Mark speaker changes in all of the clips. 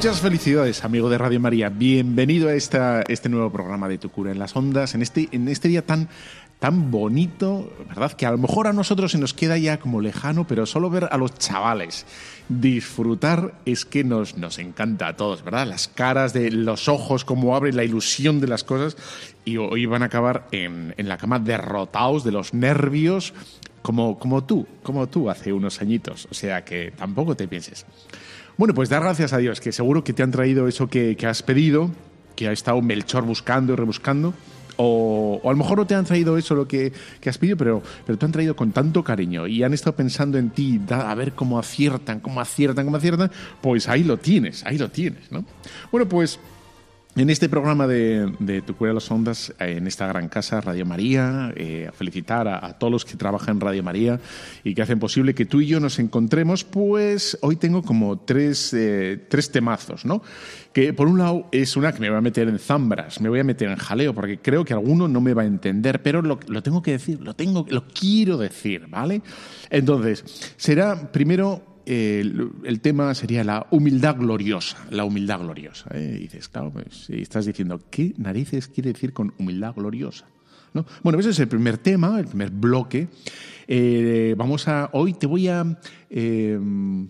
Speaker 1: Muchas felicidades, amigo de Radio María. Bienvenido a esta, este nuevo programa de Tu Cura en las Ondas, en este, en este día tan, tan bonito, ¿verdad? Que a lo mejor a nosotros se nos queda ya como lejano, pero solo ver a los chavales disfrutar es que nos, nos encanta a todos, ¿verdad? Las caras de los ojos, cómo abre la ilusión de las cosas, y hoy van a acabar en, en la cama derrotados de los nervios, como, como tú, como tú hace unos añitos. O sea que tampoco te pienses. Bueno, pues dar gracias a Dios, que seguro que te han traído eso que, has pedido, que ha estado Melchor buscando y rebuscando. O, a lo mejor no te han traído eso lo que, has pedido, pero, pero te han traído con tanto cariño y han estado pensando en ti, a ver cómo aciertan, cómo aciertan, cómo aciertan, pues ahí lo tienes, ahí lo tienes, ¿no? Bueno, pues en este programa de, Tu Cura de las Ondas, en esta gran casa, Radio María, eh, felicitar a, todos los que trabajan en Radio María y que hacen posible que tú y yo nos encontremos, pues hoy tengo como tres, eh, tres temazos, ¿no? Que por un lado es una que me voy a meter en zambras, me voy a meter en jaleo, porque creo que alguno no me va a entender, pero lo, lo tengo que decir, lo, tengo, lo quiero decir, ¿vale? Entonces, será primero el, tema sería la humildad gloriosa, la humildad gloriosa. ¿eh? Dices, claro, pues, estás diciendo, ¿qué narices quiere decir con humildad gloriosa? ¿No? Bueno, ese es el primer tema, el primer bloque. Eh, vamos a, hoy te voy a, em,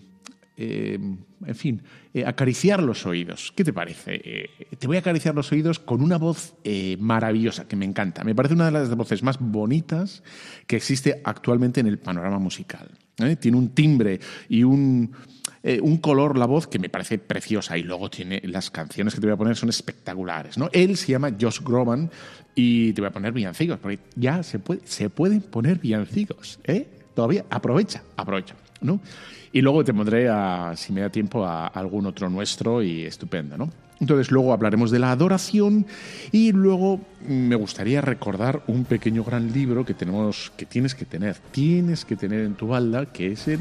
Speaker 1: en fin, eh, acariciar los oídos. ¿Qué te parece? te voy a acariciar los oídos con una voz maravillosa que me encanta. Me parece una de las voces más bonitas que existe actualmente en el panorama musical. ¿Eh? Tiene un timbre y un, eh, un color la voz que me parece preciosa y luego tiene las canciones que te voy a poner son espectaculares. ¿no? Él se llama Josh Groban y te voy a poner villancicos, porque ya se, puede, se pueden poner villancicos. ¿eh? Todavía aprovecha, aprovecha. ¿no? Y luego te pondré, a, si me da tiempo, a algún otro nuestro y estupendo. ¿no? Entonces luego hablaremos de la adoración y luego me gustaría recordar un pequeño gran libro que tenemos, que tienes que tener, tienes que tener en tu balda, que es el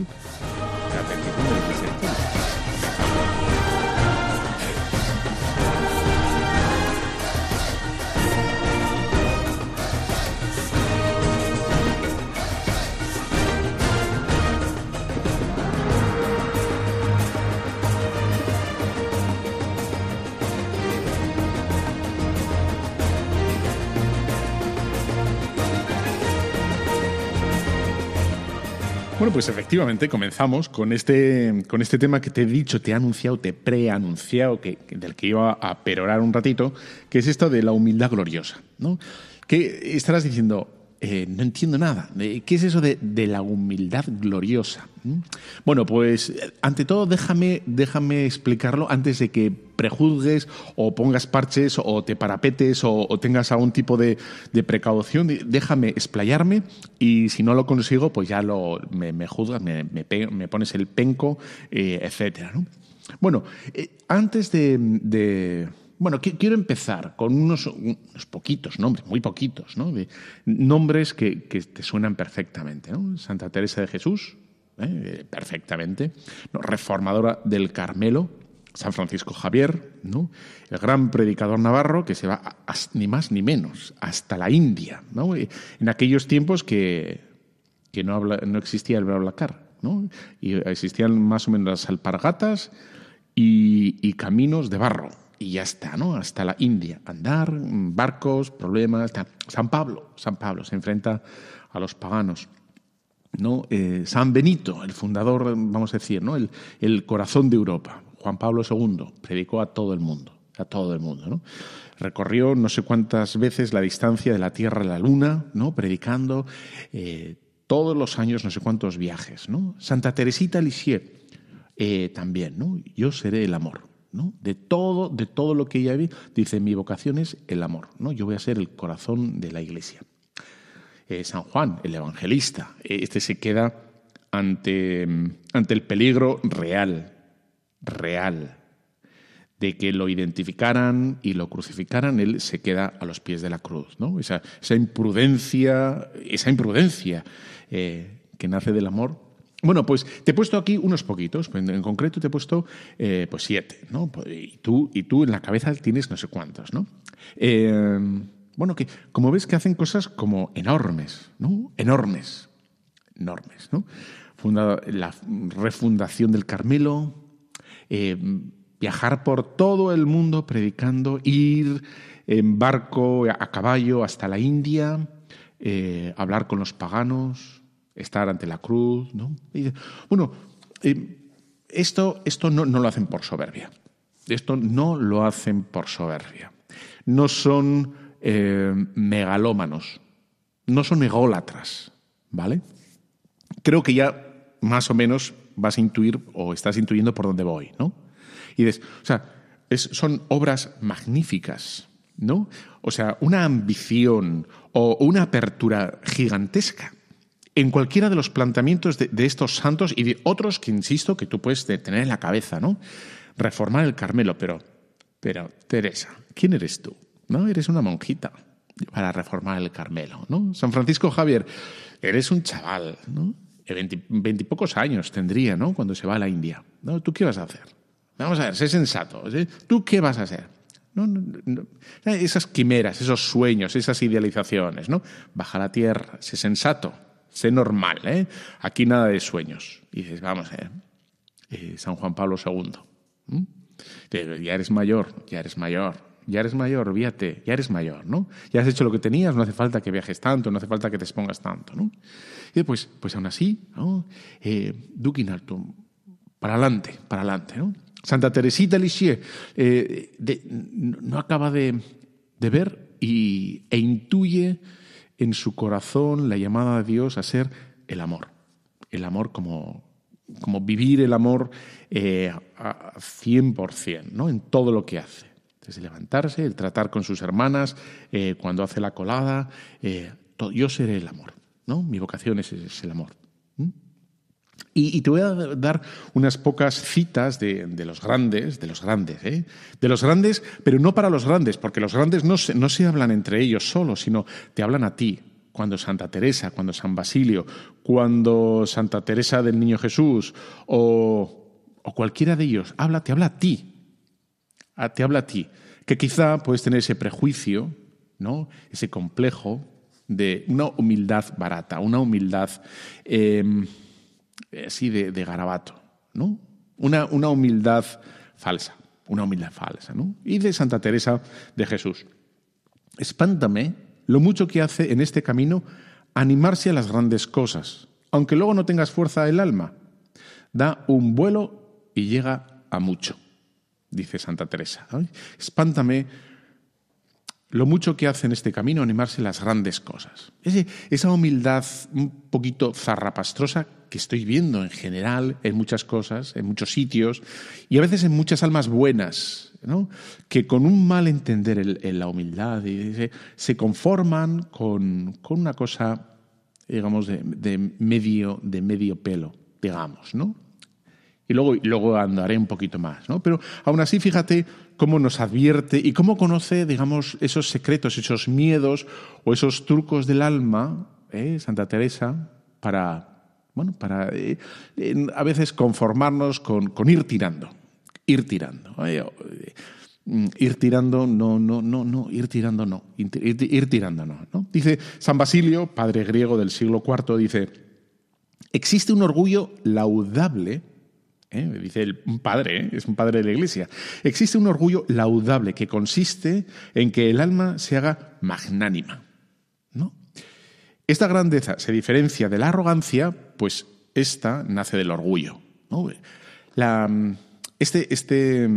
Speaker 1: Bueno, pues efectivamente comenzamos con este, con este tema que te he dicho, te he anunciado, te he preanunciado, que, del que iba a perorar un ratito, que es esto de la humildad gloriosa. ¿no? Estarás diciendo, eh, no entiendo nada. ¿Qué es eso de, la humildad gloriosa? ¿Mm? Bueno, pues ante todo déjame, déjame explicarlo antes de que prejuzgues o pongas parches o te parapetes o, tengas algún tipo de, precaución. Déjame explayarme y si no lo consigo, pues ya lo, me, juzgas, me, pones el penco, eh, etcétera. Bueno, eh, antes de bueno, quiero empezar con unos, poquitos nombres, muy poquitos, ¿no? nombres que, te suenan perfectamente. ¿no? Santa Teresa de Jesús, ¿eh? perfectamente. Reformadora del Carmelo, San Francisco Javier, ¿no? el gran predicador navarro que se va ni más ni menos hasta la India, ¿no? en aquellos tiempos que, no, no existía el Blablacar, ¿no? y existían más o menos las alpargatas y caminos de barro y ya está, ¿no? Hasta la India. Andar, barcos, problemas. San Pablo, San Pablo se enfrenta a los paganos. ¿no? Eh, San Benito, el fundador, vamos a decir, ¿no? El, el, corazón de Europa. Juan Pablo II predicó a todo el mundo, a todo el mundo, ¿no? Recorrió no sé cuántas veces la distancia de la Tierra a la Luna, ¿no? Predicando eh, todos los años no sé cuántos viajes, ¿no? Santa Teresita Lisieux, eh, también, ¿no? Yo seré el amor, De todo, de todo lo que ella vi, dice, mi vocación es el amor, ¿no? Yo voy a ser el corazón de la iglesia. Eh, San Juan, el evangelista, este se queda ante, ante el peligro real, real, de que lo identificaran y lo crucificaran, él se queda a los pies de la cruz, ¿no? Esa, esa imprudencia, esa imprudencia eh, que nace del amor. Bueno, pues te he puesto aquí unos poquitos, en concreto te he puesto eh, pues siete, ¿no? Y tú, y tú en la cabeza tienes no sé cuántos, ¿no? Eh, bueno, que como ves que hacen cosas como enormes, ¿no? Enormes, enormes, ¿no? la refundación del Carmelo, viajar por todo el mundo predicando, ir en barco a caballo hasta la India, eh, hablar con los paganos, estar ante la cruz. ¿no? bueno, eh, esto, esto no, lo hacen por soberbia. Esto no lo hacen por soberbia. No son eh, megalómanos, no son ególatras, ¿vale? Creo que ya más o menos vas a intuir o estás intuyendo por dónde voy, ¿no? Y o sea, son obras magníficas, ¿no? O sea, una ambición o una apertura gigantesca en cualquiera de los planteamientos de, estos santos y de otros que, insisto, que tú puedes tener en la cabeza, ¿no? Reformar el Carmelo, pero, pero, Teresa, ¿quién eres tú? ¿No? Eres una monjita para reformar el Carmelo, ¿no? San Francisco Javier, eres un chaval, ¿no? Veintipocos años tendría, ¿no? Cuando se va a la India. ¿no? ¿Tú qué vas a hacer? Vamos a ver, sé sensato. ¿Tú qué vas a hacer? esas quimeras, esos sueños, esas idealizaciones, ¿no? Baja la tierra, sé sensato, sé normal, ¿eh? Aquí nada de sueños. Y dices, vamos ver, eh, San Juan Pablo II. Ya eres mayor, ya eres mayor, ya eres mayor, fíjate, ya eres mayor, ¿no? Ya has hecho lo que tenías, no hace falta que viajes tanto, no hace falta que te expongas tanto, ¿no? Y pues, pues aún así, ¿no? Eh, para adelante, para adelante, ¿no? Santa Teresita Lisieux eh, no acaba de, ver y, e intuye en su corazón la llamada de Dios a ser el amor. El amor como, como vivir el amor eh, a 100%, ¿no? en todo lo que hace. Desde levantarse, el tratar con sus hermanas, eh, cuando hace la colada, yo seré el amor. ¿no? Mi vocación es, el amor. Y, te voy a dar unas pocas citas de, los grandes, de los grandes, ¿eh? de los grandes, pero no para los grandes, porque los grandes no se, no se hablan entre ellos solos, sino te hablan a ti. Cuando Santa Teresa, cuando San Basilio, cuando Santa Teresa del Niño Jesús o, o cualquiera de ellos habla, te habla a ti, te habla a ti, que quizá puedes tener ese prejuicio, ¿no? ese complejo de una humildad barata, una humildad em, así de, garabato, ¿no? Una, una, humildad falsa, una humildad falsa, ¿no? Y de Santa Teresa de Jesús. Espántame lo mucho que hace en este camino animarse a las grandes cosas, aunque luego no tengas fuerza del alma. Da un vuelo y llega a mucho, dice Santa Teresa. Espántame lo mucho que hace en este camino animarse a las grandes cosas. esa humildad un poquito zarrapastrosa que estoy viendo en general en muchas cosas, en muchos sitios y a veces en muchas almas buenas, que con un mal entender en la humildad se, conforman con, una cosa, digamos, de, medio, de medio pelo, digamos, ¿no? Y luego, luego andaré un poquito más, ¿no? Pero aún así, fíjate cómo nos advierte y cómo conoce, digamos, esos secretos, esos miedos o esos trucos del alma, ¿eh? Santa Teresa, para bueno, para eh, a veces conformarnos con, ir tirando, ir tirando. Eh, ir tirando, no, no, no, no, ir tirando, no, ir, tirando, no, no. Dice San Basilio, padre griego del siglo IV, dice, existe un orgullo laudable, ¿eh? dice el, padre, es un padre de la iglesia, existe un orgullo laudable que consiste en que el alma se haga magnánima. Esta grandeza se diferencia de la arrogancia, pues esta nace del orgullo. este, este,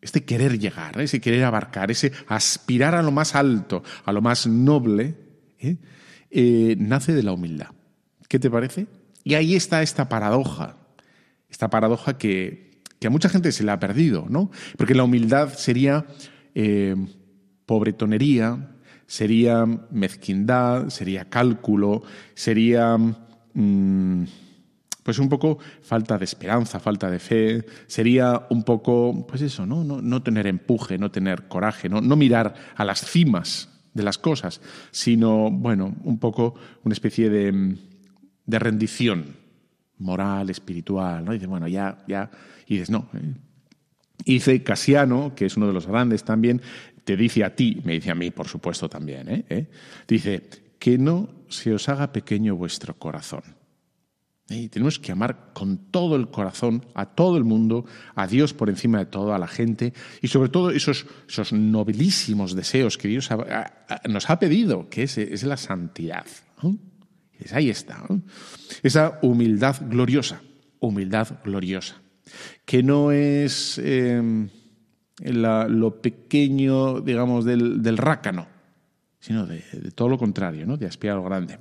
Speaker 1: este, querer llegar, ese querer abarcar, ese aspirar a lo más alto, a lo más noble, ¿eh? Eh, nace de la humildad. ¿Qué te parece? Y ahí está esta paradoja. esta paradoja que, que, a mucha gente se le ha perdido, ¿no? Porque la humildad sería eh, pobretonería, sería mezquindad, sería cálculo, sería... Mm, pues un poco falta de esperanza, falta de fe, sería un poco, pues eso, ¿no? No, tener empuje, no tener coraje, ¿no? no mirar a las cimas de las cosas, sino, bueno, un poco una especie de, de rendición moral, espiritual, ¿no? Y dice, bueno, ya, ya, y dices, no. ¿eh? Y dice Casiano, que es uno de los grandes también, te dice a ti, me dice a mí, por supuesto, también, ¿eh? ¿Eh? Dice, que no se os haga pequeño vuestro corazón y tenemos que amar con todo el corazón a todo el mundo, a Dios por encima de todo, a la gente y sobre todo esos, esos nobilísimos deseos que Dios nos ha pedido, que es, la santidad. ahí está. Esa humildad gloriosa, humildad gloriosa, que no es em, lo pequeño, digamos, del, rácano, sino de, todo lo contrario, ¿no? de aspirar a lo grande.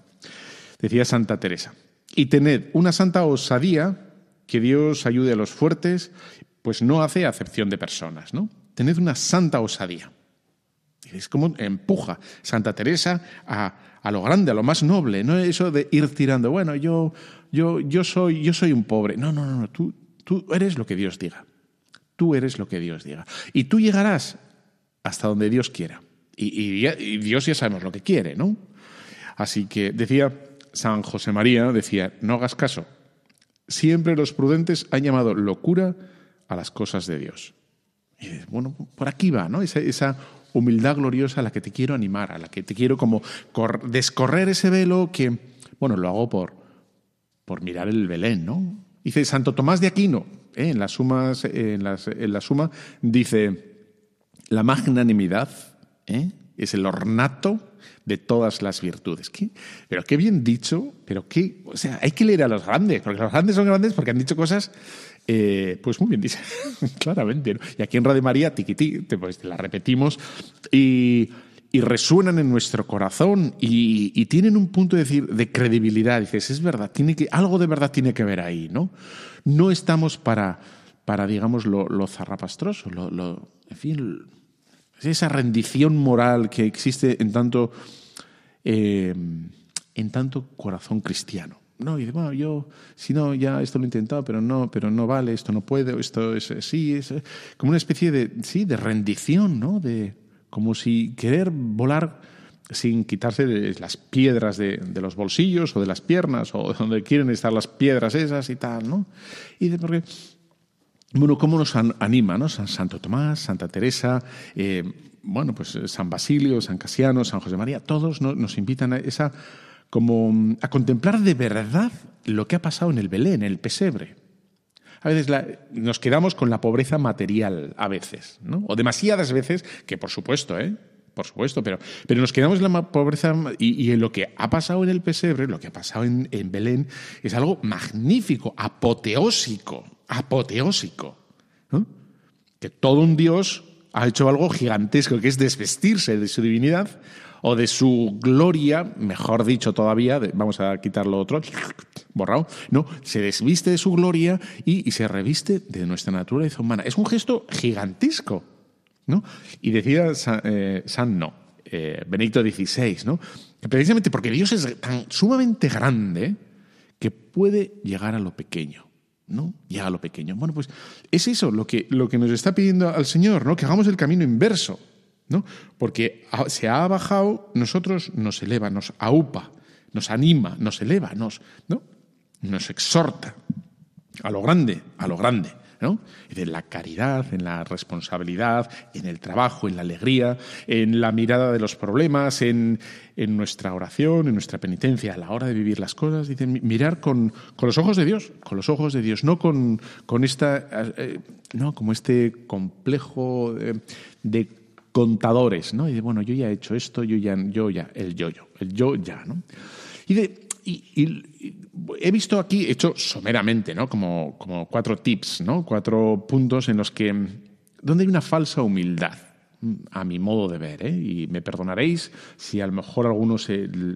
Speaker 1: Decía Santa Teresa, y tened una santa osadía, que Dios ayude a los fuertes, pues no hace acepción de personas, ¿no? Tened una santa osadía. Es como empuja Santa Teresa a, lo grande, a lo más noble, no eso de ir tirando, bueno, yo, yo, yo, soy, yo soy un pobre. No, no, no, tú, tú eres lo que Dios diga. Tú eres lo que Dios diga. Y tú llegarás hasta donde Dios quiera. Y, Dios ya sabemos lo que quiere, ¿no? Así que decía San José María decía, no hagas caso. Siempre los prudentes han llamado locura a las cosas de Dios. Y bueno, por aquí va, ¿no? Esa, humildad gloriosa a la que te quiero animar, a la que te quiero como descorrer ese velo que, bueno, lo hago por, por mirar el Belén, ¿no? Dice Santo Tomás de Aquino, ¿eh? en, las sumas, en, las, en la suma, dice, la magnanimidad ¿eh? es el ornato de todas las virtudes. Pero qué bien dicho, pero qué, o sea, hay que leer a los grandes, porque los grandes son grandes porque han dicho cosas, eh, pues muy bien claramente. Y aquí en Radio María, tiquití, pues te las repetimos y, resuenan en nuestro corazón y, tienen un punto de decir de credibilidad. Dices, es verdad, tiene que, algo de verdad tiene que ver ahí, ¿no? No estamos para, para digamos, lo, lo zarrapastroso, lo, en fin, esa rendición moral que existe en tanto eh, en tanto corazón cristiano. No, y dice, bueno, yo, si no, ya esto lo he intentado, pero no, pero no vale, esto no puede, esto es así, es eh, como una especie de, sí, de rendición, ¿no? De, como si querer volar sin quitarse las piedras de, de, los bolsillos o de las piernas o donde quieren estar las piedras esas y tal, ¿no? Y de porque, bueno, ¿cómo nos anima, ¿no? San Santo Tomás, Santa Teresa, eh, bueno, pues eh, San Basilio, San Casiano, San José María, todos nos invitan a esa como a contemplar de verdad lo que ha pasado en el Belén, en el pesebre. A veces nos quedamos con la pobreza material, a veces, ¿no? O demasiadas veces, que por supuesto, ¿eh? Por supuesto, pero, pero nos quedamos en la pobreza y, en lo que ha pasado en el pesebre, lo que ha pasado en, en Belén, es algo magnífico, apoteósico, apoteósico. Que todo un Dios ha hecho algo gigantesco, que es desvestirse de su divinidad o de su gloria, mejor dicho todavía, vamos a quitarlo otro, borrado, no, se desviste de su gloria y, se reviste de nuestra naturaleza humana. Es un gesto gigantesco, ¿no? Y decía San, eh, no, eh, Benedicto XVI, ¿no? Precisamente porque Dios es tan sumamente grande que puede llegar a lo pequeño. ¿no? Ya a lo pequeño. Bueno, pues es eso lo que, lo que nos está pidiendo al Señor, ¿no? Que hagamos el camino inverso, ¿no? Porque se ha bajado, nosotros nos eleva, nos aupa, nos anima, nos eleva, nos, ¿no? Nos exhorta a lo grande, a lo grande. ¿no? En la caridad, en la responsabilidad, en el trabajo, en la alegría, en la mirada de los problemas, en, nuestra oración, en nuestra penitencia, a la hora de vivir las cosas. Dicen, mirar con, los ojos de Dios, con los ojos de Dios, no con, con esta, eh, no, como este complejo de, contadores, ¿no? Y de, bueno, yo ya he hecho esto, yo ya, yo ya, el yo-yo, el yo ya, ¿no? Y de, y, he visto aquí, hecho someramente, ¿no? Como, como cuatro tips, ¿no? Cuatro puntos en los que. donde hay una falsa humildad. a mi modo de ver, ¿eh? y me perdonaréis si a lo mejor algunos...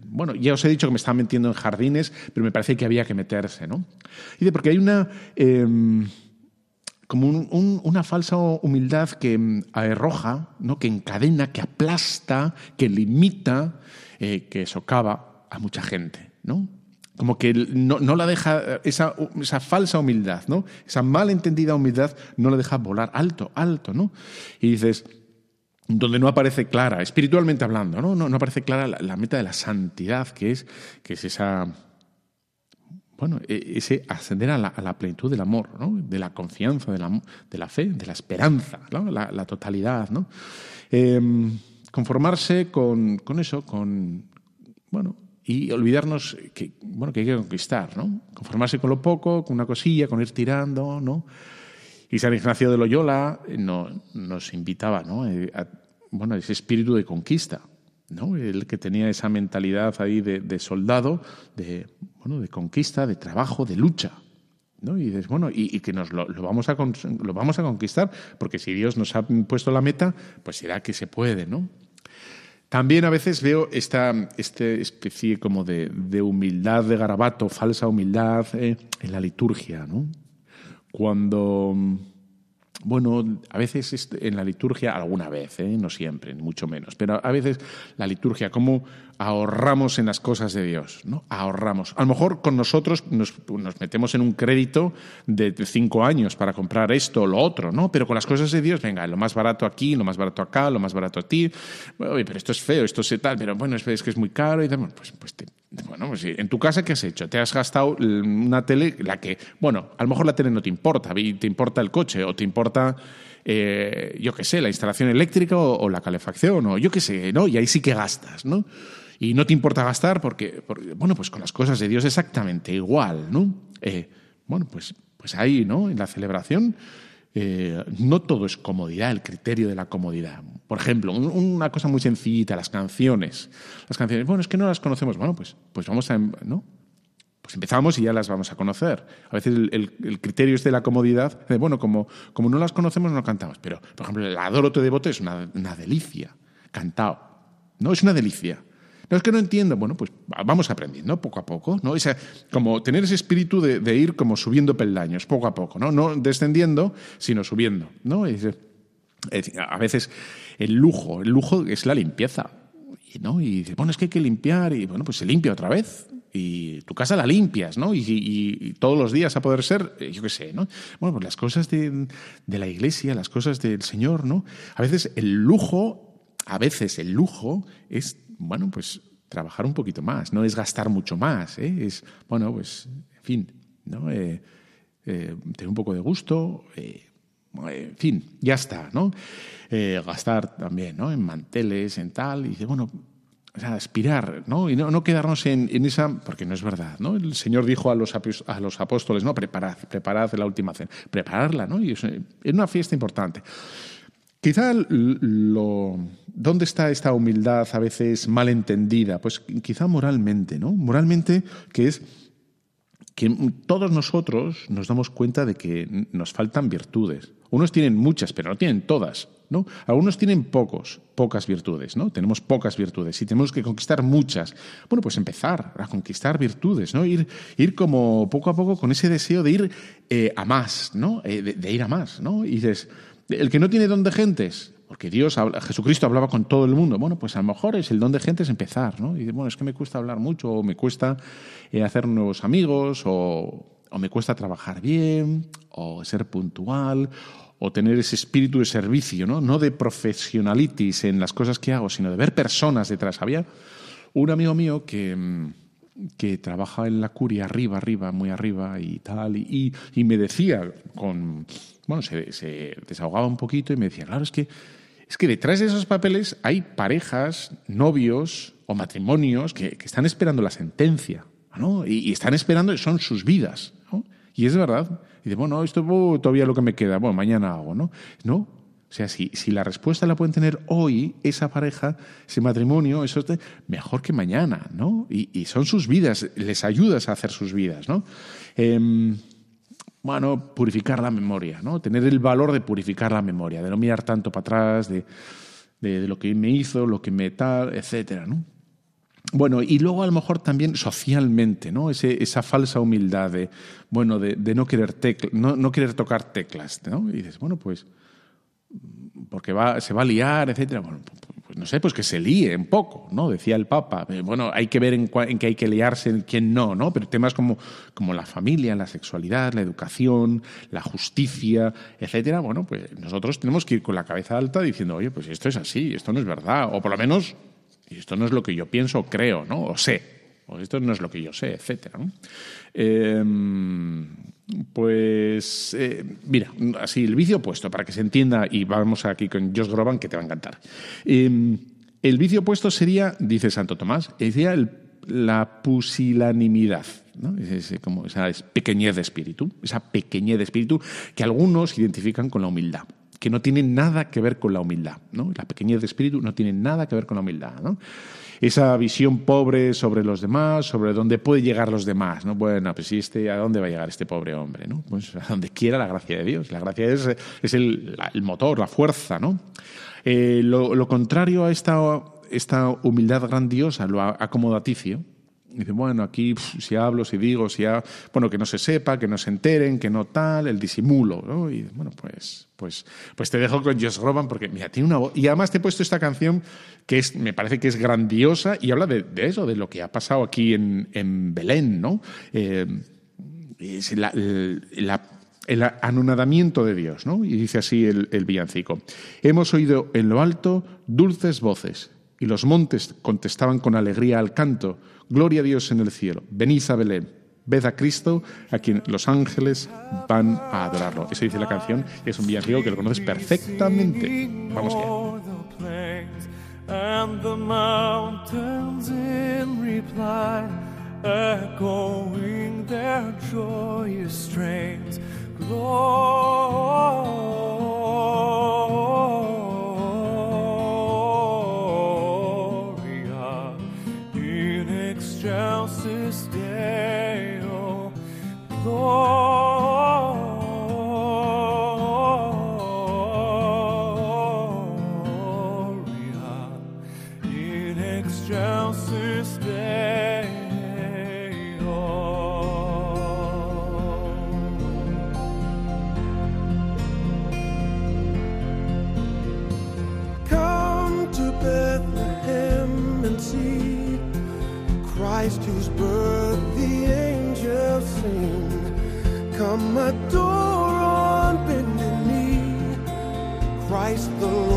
Speaker 1: bueno, ya os he dicho que me estaba metiendo en jardines, pero me parece que había que meterse, ¿no? De porque hay una... Em, como una falsa humildad que em, arroja, ¿no? que encadena, que aplasta, que limita, eh, que socava a mucha gente, ¿no? Como que no, no la deja, esa, esa, falsa humildad, ¿no? Esa malentendida humildad no la deja volar alto, alto, ¿no? Y dices, donde no aparece clara, espiritualmente hablando, no, no, no aparece clara la, meta de la santidad, que es, que es esa, bueno, e, ese ascender a la, plenitud del amor, ¿no? de la confianza, de la, de la fe, de la esperanza, la, totalidad. ¿no? Em, conformarse con, con, eso, con, bueno, y olvidarnos que, bueno, que hay que conquistar, ¿no? conformarse con lo poco, con una cosilla, con ir tirando, ¿no? Y San Ignacio de Loyola no, nos invitaba ¿no? Eh, a bueno, ese espíritu de conquista, ¿no? el que tenía esa mentalidad ahí de, soldado, de, bueno, de conquista, de trabajo, de lucha. ¿no? Y bueno, y, que nos lo, vamos a, lo vamos a conquistar, porque si Dios nos ha puesto la meta, pues será que se puede, ¿no? También a veces veo esta, este especie como de, humildad, de garabato, falsa humildad eh, en la liturgia, ¿no? cuando, bueno, a veces en la liturgia, alguna vez, ¿eh? no siempre, mucho menos, pero a veces la liturgia, cómo ahorramos en las cosas de Dios, ¿no? Ahorramos. A lo mejor con nosotros nos, metemos en un crédito de cinco años para comprar esto o lo otro, ¿no? Pero con las cosas de Dios, venga, lo más barato aquí, lo más barato acá, lo más barato a ti. Pero esto es feo, esto es tal, pero bueno, es, que es muy caro y demás. Pues, pues bueno, pues en tu casa, ¿qué has hecho? Te has gastado una tele, la que, bueno, a lo mejor la tele no te importa, te importa el coche o te importa eh, yo qué sé, la instalación eléctrica o, la calefacción, o yo qué sé, ¿no? Y ahí sí que gastas, ¿no? Y no te importa gastar porque, bueno, pues con las cosas de Dios exactamente igual, ¿no? Eh, bueno, pues, pues ahí, ¿no? En la celebración eh, no todo es comodidad, el criterio de la comodidad. Por ejemplo, una cosa muy sencillita, las canciones. Las canciones, bueno, es que no las conocemos. Bueno, pues, pues vamos a, ¿no? Pues empezamos y ya las vamos a conocer. A veces el, criterio es de la comodidad, de, bueno, como, como no las conocemos, no cantamos. Pero, por ejemplo, el Adoro te devote es una, una delicia, cantado. No, es una delicia. No es que no entiendo, bueno, pues vamos aprendiendo poco a poco, ¿no? como tener ese espíritu de, ir como subiendo peldaños, poco a poco, ¿no? No descendiendo, sino subiendo, ¿no? a veces el lujo, el lujo es la limpieza, ¿no? Y dice, bueno, es que hay que limpiar, y bueno, pues se limpia otra vez, y tu casa la limpias, ¿no? Y, todos los días a poder ser, eh, yo qué sé, ¿no? Bueno, pues las cosas de, de, la iglesia, las cosas del Señor, ¿no? A veces el lujo, a veces el lujo es bueno, pues trabajar un poquito más, no es gastar mucho más, ¿eh? es, bueno, pues, en fin, ¿no? Eh, eh, tener un poco de gusto, en fin, ya está, ¿no? gastar también, ¿no? En manteles, en tal, y dice, bueno, aspirar, ¿no? Y no, quedarnos en, esa, porque no es verdad, ¿no? El Señor dijo a los, a los apóstoles, no, preparad, preparad la última cena, prepararla, ¿no? Y es una fiesta importante. Quizá ¿dónde está esta humildad a veces mal entendida? Pues quizá moralmente, ¿no? Moralmente que es que todos nosotros nos damos cuenta de que nos faltan virtudes. Unos tienen muchas, pero no tienen todas, ¿no? Algunos tienen pocos, pocas virtudes, ¿no? Tenemos pocas virtudes y tenemos que conquistar muchas. Bueno, pues empezar a conquistar virtudes, ¿no? Ir, ir como poco a poco con ese deseo de ir eh, a más, ¿no? Eh, de, de, ir a más, ¿no? Y dices, el que no tiene don de gentes, porque Dios, Jesucristo hablaba con todo el mundo. Bueno, pues a lo mejor es el don de gentes empezar, ¿no? Y bueno, es que me cuesta hablar mucho, o me cuesta eh, hacer nuevos amigos, o, me cuesta trabajar bien, o ser puntual, o tener ese espíritu de servicio, ¿no? No de profesionalitis en las cosas que hago, sino de ver personas detrás. Había un amigo mío que mm, que trabaja en la curia arriba, arriba, muy arriba y tal, y, y me decía con, bueno, se, desahogaba un poquito y me decía, claro, es que, es que detrás de esos papeles hay parejas, novios o matrimonios que, que están esperando la sentencia, ¿no? Y, están esperando, son sus vidas, ¿no? Y es verdad. Y dice, bueno, esto es todavía lo que me queda, bueno, mañana hago, ¿no? No, o sea, si, si, la respuesta la pueden tener hoy, esa pareja, ese matrimonio, eso es mejor que mañana, ¿no? Y, son sus vidas, les ayudas a hacer sus vidas, ¿no? Em, bueno, purificar la memoria, ¿no? Tener el valor de purificar la memoria, de no mirar tanto para atrás, de, de, lo que me hizo, lo que me tal, etcétera, ¿no? Bueno, y luego a lo mejor también socialmente, ¿no? esa falsa humildad de, bueno, de, no, querer no, no, querer tocar teclas, ¿no? Y dices, bueno, pues, porque va, se va a liar, etcétera. Bueno, pues no sé, pues que se líe un poco, ¿no? Decía el Papa. Eh, bueno, hay que ver en, qué hay que liarse, en quién no, ¿no? Pero temas como, como la familia, la sexualidad, la educación, la justicia, etcétera, bueno, pues nosotros tenemos que ir con la cabeza alta diciendo, oye, pues esto es así, esto no es verdad, o por lo menos esto no es lo que yo pienso creo, ¿no? O sé, o esto no es lo que yo sé, etcétera. Em, pues eh, mira, así el vicio opuesto, para que se entienda, y vamos aquí con Josh Groban, que te va a encantar. Em, el vicio opuesto sería, dice Santo Tomás, sería la pusilanimidad. ¿no? Es, como esa pequeñez de espíritu, esa pequeñez de espíritu que algunos identifican con la humildad que no tiene nada que ver con la humildad. ¿no? La pequeñez de espíritu no tiene nada que ver con la humildad. Esa visión pobre sobre los demás, sobre dónde puede llegar los demás. ¿no? Bueno, pues este, ¿a dónde va a llegar este pobre hombre? ¿no? Pues a donde quiera la gracia de Dios. La gracia es, es el, motor, la fuerza. ¿no? Eh, lo, contrario a esta, esta humildad grandiosa, lo acomodaticio, dice, bueno, aquí si hablo, si digo, si bueno, que no se sepa, que no se enteren, que no tal, el disimulo, ¿no? Y bueno, pues, pues, pues te dejo con Josh Groban porque, mira, tiene una voz. Y además te he puesto esta canción que es, me parece que es grandiosa y habla de, eso, de lo que ha pasado aquí en, en Belén, ¿no? Eh, es el anonadamiento de Dios, ¿no? Y dice así el, el villancico. Hemos oído en lo alto dulces voces y los montes contestaban con alegría al canto Gloria a Dios en el cielo. Venid a Belén. Ved a Cristo, a quien los ángeles van a adorarlo. Eso dice la canción es un villancico que lo conoces perfectamente. Vamos allá. more. From a door on bended knee. Christ the Lord.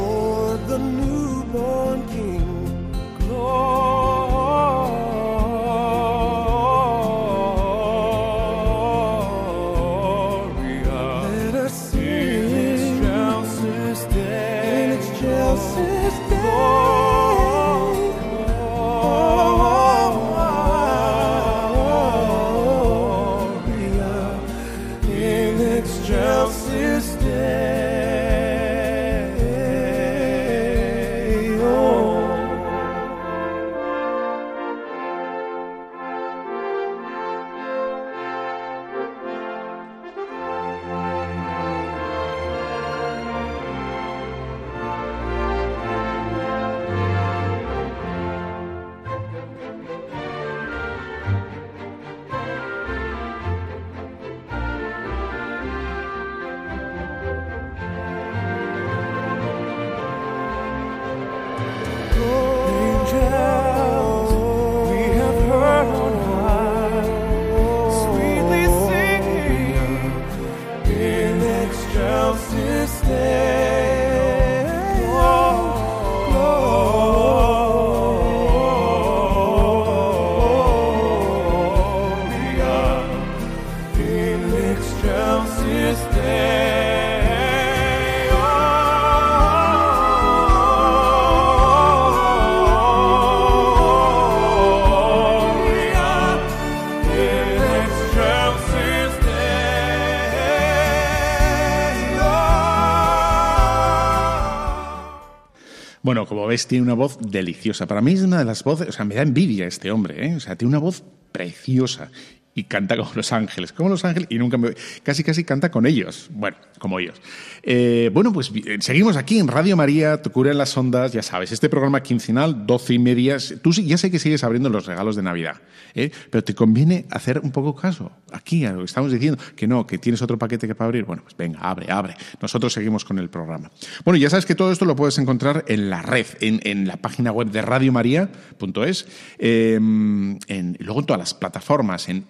Speaker 1: Tiene una voz deliciosa. Para mí es una de las voces, o sea, me da envidia este hombre, ¿eh? O sea, tiene una voz preciosa. Y canta como los ángeles, como los ángeles, y nunca me, casi casi canta con ellos, bueno, como ellos. Eh, bueno, pues seguimos aquí en Radio María, Tu cura en las ondas, ya sabes, este programa quincenal, doce y media, tú ya sé que sigues abriendo los regalos de Navidad, ¿eh? pero te conviene hacer un poco caso, aquí a lo que estamos diciendo, que no, que tienes otro paquete que para abrir, bueno, pues venga, abre, abre, nosotros seguimos con el programa. Bueno, ya sabes que todo esto lo puedes encontrar en la red, en, la página web de radiomaria.es, eh, en, luego en todas las plataformas, en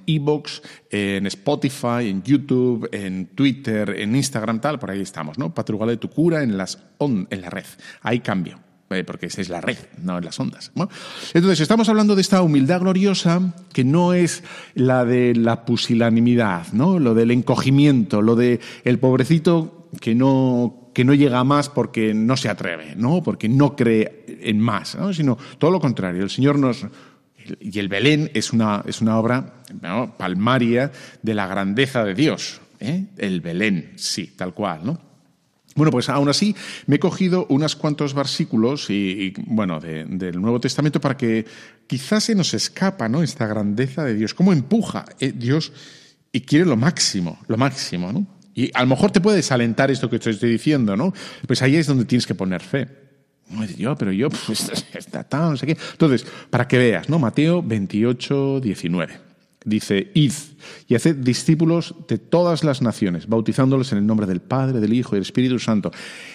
Speaker 1: En Spotify, en YouTube, en Twitter, en Instagram, tal, por ahí estamos, ¿no? Patrugala de tu cura en, las en la red. Hay cambio eh, porque esa es la red, no en las ondas. Entonces, estamos hablando de esta humildad gloriosa que no es la de la pusilanimidad, ¿no? lo del encogimiento, lo de el pobrecito que no, que no llega a más porque no se atreve, ¿no? porque no cree en más, sino todo lo contrario. El Señor nos, y el Belén es una, es una obra palmaria de la grandeza de Dios. ¿eh? El Belén, sí, tal cual, ¿no? Bueno, pues aún así me he cogido unos cuantos versículos y, bueno, del Nuevo Testamento para que quizás se nos escapa, ¿no? Esta grandeza de Dios, cómo empuja eh, Dios y quiere lo máximo, lo máximo, ¿no? Y a lo mejor te puede desalentar esto que te estoy diciendo, ¿no? Pues ahí es donde tienes que poner fe. Yo, pero yo, pues, está tan, no sé qué. Entonces, para que veas, ¿no? Mateo 28, 19. Dice, id y haced discípulos de todas las naciones, bautizándolos en el nombre del Padre, del Hijo y del Espíritu Santo.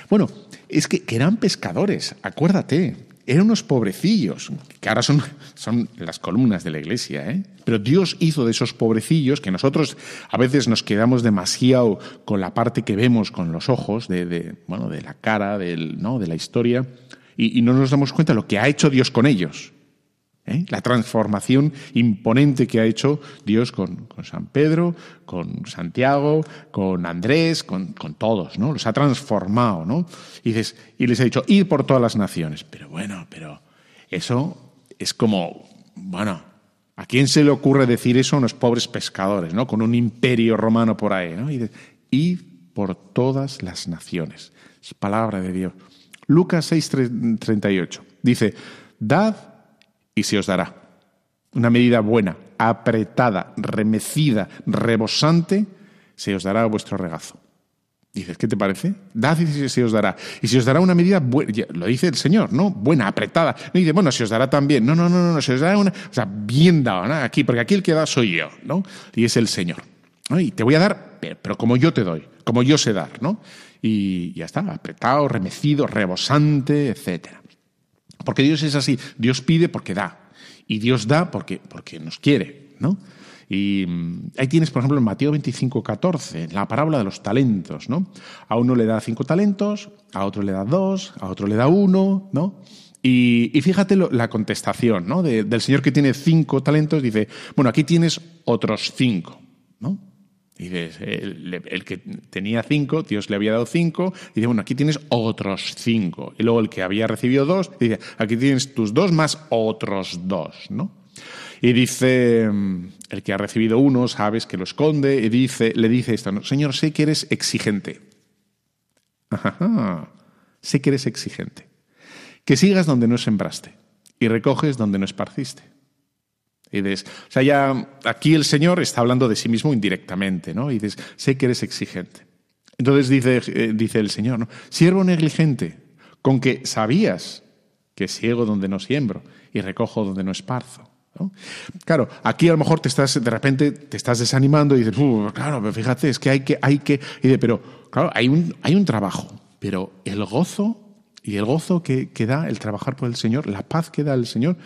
Speaker 1: Bueno, es que, eran pescadores, acuérdate, eran unos pobrecillos, que ahora son, son las columnas de la iglesia, ¿eh? Pero Dios hizo de esos pobrecillos, que nosotros a veces nos quedamos demasiado con la parte que vemos con los ojos, de, bueno, de la cara, del, ¿no? de la historia, y, y no nos damos cuenta de lo que ha hecho Dios con ellos. ¿Eh? La transformación imponente que ha hecho Dios con, San Pedro, con Santiago, con Andrés, con, todos, ¿no? Los ha transformado, ¿no? Y, les ha dicho, ir por todas las naciones. Pero bueno, pero eso es como, bueno, ¿a quién se le ocurre decir eso a unos pobres pescadores, ¿no? Con un imperio romano por ahí, ¿no? Y ir por todas las naciones. Es palabra de Dios. Lucas 6:38 dice, dad y se os dará. Una medida buena, apretada, remecida, rebosante, se os dará a vuestro regazo. Dices, ¿qué te parece? Dad y se os dará. Y se os dará una medida buena, lo dice el Señor, ¿no? Buena, apretada. No dice, bueno, se os dará también. No, no, no, no, se os dará una, o sea, bien dado, ¿no? Aquí, porque aquí el que da soy yo, ¿no? Y es el Señor. Y te voy a dar, pero como yo te doy, como yo sé dar, ¿no? Y ya está, apretado, remecido, rebosante, etcétera. Porque Dios es así, Dios pide porque da, y Dios da porque, porque nos quiere, ¿no? Y mm, ahí tienes, por ejemplo, en Mateo 25, 14, la parábola de los talentos, ¿no? A uno le da cinco talentos, a otro le da dos, a otro le da uno, ¿no? Y, fíjate la contestación, ¿no? del señor que tiene cinco talentos, dice, bueno, aquí tienes otros cinco, ¿no? Dices, el, que tenía cinco, Dios le había dado cinco, y dice, bueno, aquí tienes otros cinco. Y luego el que había recibido dos, dice, aquí tienes tus dos más otros dos, ¿no? Y dice, mm, el que ha recibido uno, sabes que lo esconde, y dice, le dice esto, Señor, sé que eres exigente. sé que eres exigente. Que sigas donde no sembraste y recoges donde no esparciste. Y dices, o sea, ya aquí el Señor está hablando de sí mismo indirectamente, ¿no? Y dices, sé que eres exigente. Entonces dice, eh, dice el Señor, ¿no? Siervo negligente, con que sabías que ciego donde no siembro y recojo donde no esparzo. Claro, aquí a lo mejor te estás, de repente te estás desanimando y dices, claro, pero fíjate, es que hay que, hay que, y dice, pero claro, hay un, hay un trabajo, pero el gozo y el gozo que, que da el trabajar por el Señor, la paz que da el Señor,